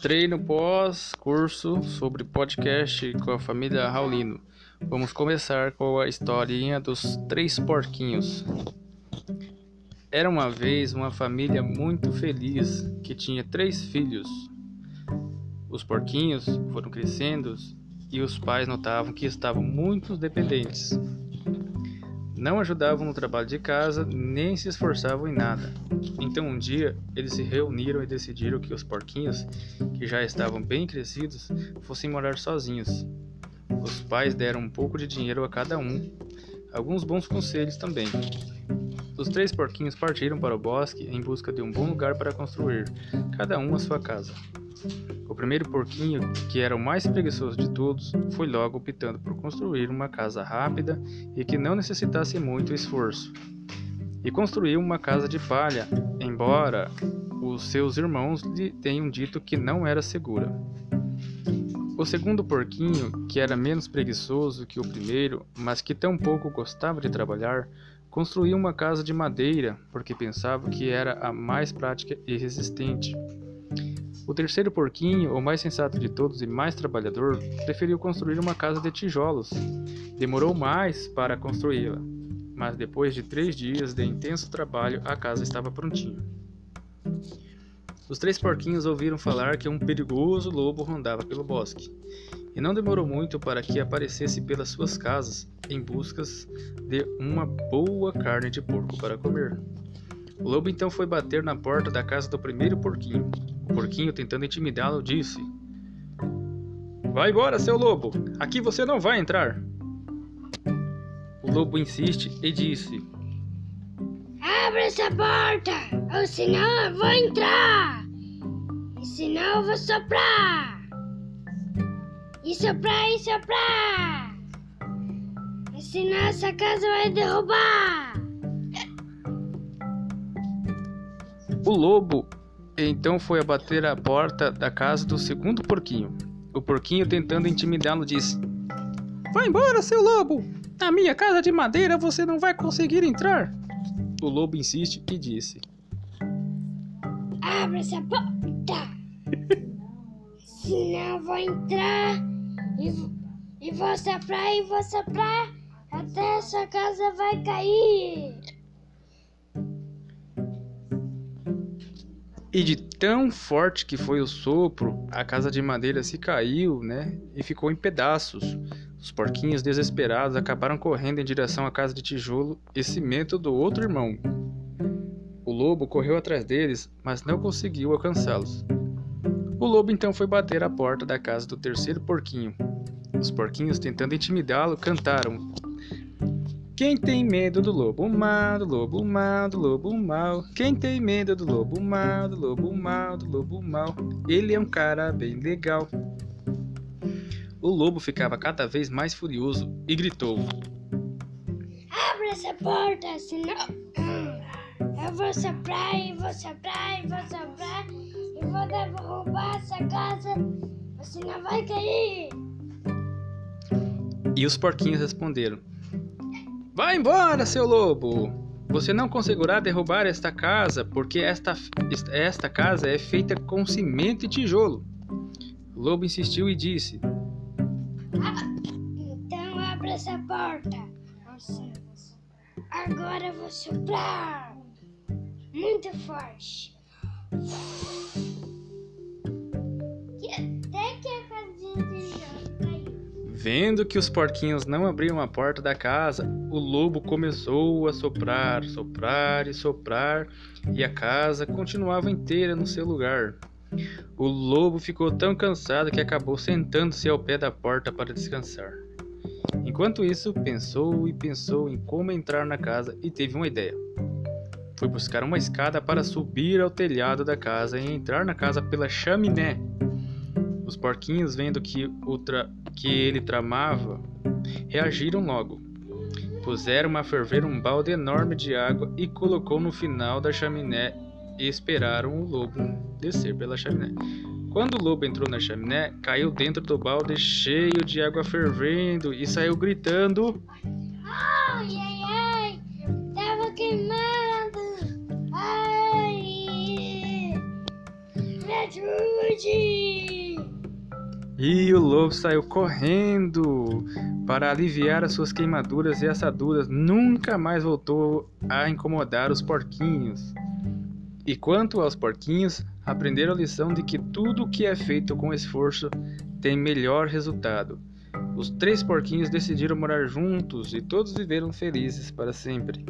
Treino pós-curso sobre podcast com a família Raulino. Vamos começar com a historinha dos três porquinhos. Era uma vez uma família muito feliz que tinha três filhos. Os porquinhos foram crescendo e os pais notavam que estavam muito dependentes. Não ajudavam no trabalho de casa, nem se esforçavam em nada. Então um dia eles se reuniram e decidiram que os porquinhos, que já estavam bem crescidos, fossem morar sozinhos. Os pais deram um pouco de dinheiro a cada um, alguns bons conselhos também. Os três porquinhos partiram para o bosque em busca de um bom lugar para construir, cada um a sua casa. O primeiro porquinho, que era o mais preguiçoso de todos, foi logo optando por construir uma casa rápida e que não necessitasse muito esforço. E construiu uma casa de palha, embora os seus irmãos lhe tenham dito que não era segura. O segundo porquinho, que era menos preguiçoso que o primeiro, mas que tampouco gostava de trabalhar, construiu uma casa de madeira porque pensava que era a mais prática e resistente. O terceiro porquinho, o mais sensato de todos e mais trabalhador, preferiu construir uma casa de tijolos. Demorou mais para construí-la, mas depois de três dias de intenso trabalho, a casa estava prontinha. Os três porquinhos ouviram falar que um perigoso lobo rondava pelo bosque, e não demorou muito para que aparecesse pelas suas casas em busca de uma boa carne de porco para comer. O lobo então foi bater na porta da casa do primeiro porquinho. O porquinho, tentando intimidá-lo, disse: Vai embora, seu lobo! Aqui você não vai entrar! O lobo insiste e disse: Abre essa porta, ou senão eu vou entrar! E senão eu vou soprar! E soprar e soprar! E senão essa casa vai derrubar! O lobo então foi abater a porta da casa do segundo porquinho. O porquinho, tentando intimidá-lo, disse: Vai embora, seu lobo! Na minha casa de madeira você não vai conseguir entrar. O lobo insiste e disse: Abre essa porta! Senão eu vou entrar e, e vou soprar e vou soprar até essa casa vai cair! E de tão forte que foi o sopro, a casa de madeira se caiu, né? E ficou em pedaços. Os porquinhos, desesperados, acabaram correndo em direção à casa de tijolo e cimento do outro irmão. O lobo correu atrás deles, mas não conseguiu alcançá-los. O lobo então foi bater à porta da casa do terceiro porquinho. Os porquinhos, tentando intimidá-lo, cantaram: quem tem medo do lobo mal, do lobo mal, do lobo mal? Quem tem medo do lobo mal, do lobo mal, do lobo mal? Ele é um cara bem legal. O lobo ficava cada vez mais furioso e gritou: Abre essa porta, senão eu vou soprar e vou soprar e vou soprar e vou derrubar essa casa, senão vai cair. E os porquinhos responderam: Vá embora, seu lobo! Você não conseguirá derrubar esta casa, porque esta, esta casa é feita com cimento e tijolo. O lobo insistiu e disse: ah, Então abre essa porta. Agora vou soprar muito forte. Vendo que os porquinhos não abriam a porta da casa, o lobo começou a soprar, soprar e soprar, e a casa continuava inteira no seu lugar. O lobo ficou tão cansado que acabou sentando-se ao pé da porta para descansar. Enquanto isso, pensou e pensou em como entrar na casa e teve uma ideia. Foi buscar uma escada para subir ao telhado da casa e entrar na casa pela chaminé. Os porquinhos, vendo que, tra... que ele tramava, reagiram logo. Puseram a ferver um balde enorme de água e colocou no final da chaminé e esperaram o lobo descer pela chaminé. Quando o lobo entrou na chaminé, caiu dentro do balde cheio de água fervendo e saiu gritando: Ai, ai, ai! Tava queimando! Ai! Me ajude! E o lobo saiu correndo para aliviar as suas queimaduras e assaduras. Nunca mais voltou a incomodar os porquinhos. E quanto aos porquinhos, aprenderam a lição de que tudo que é feito com esforço tem melhor resultado. Os três porquinhos decidiram morar juntos e todos viveram felizes para sempre.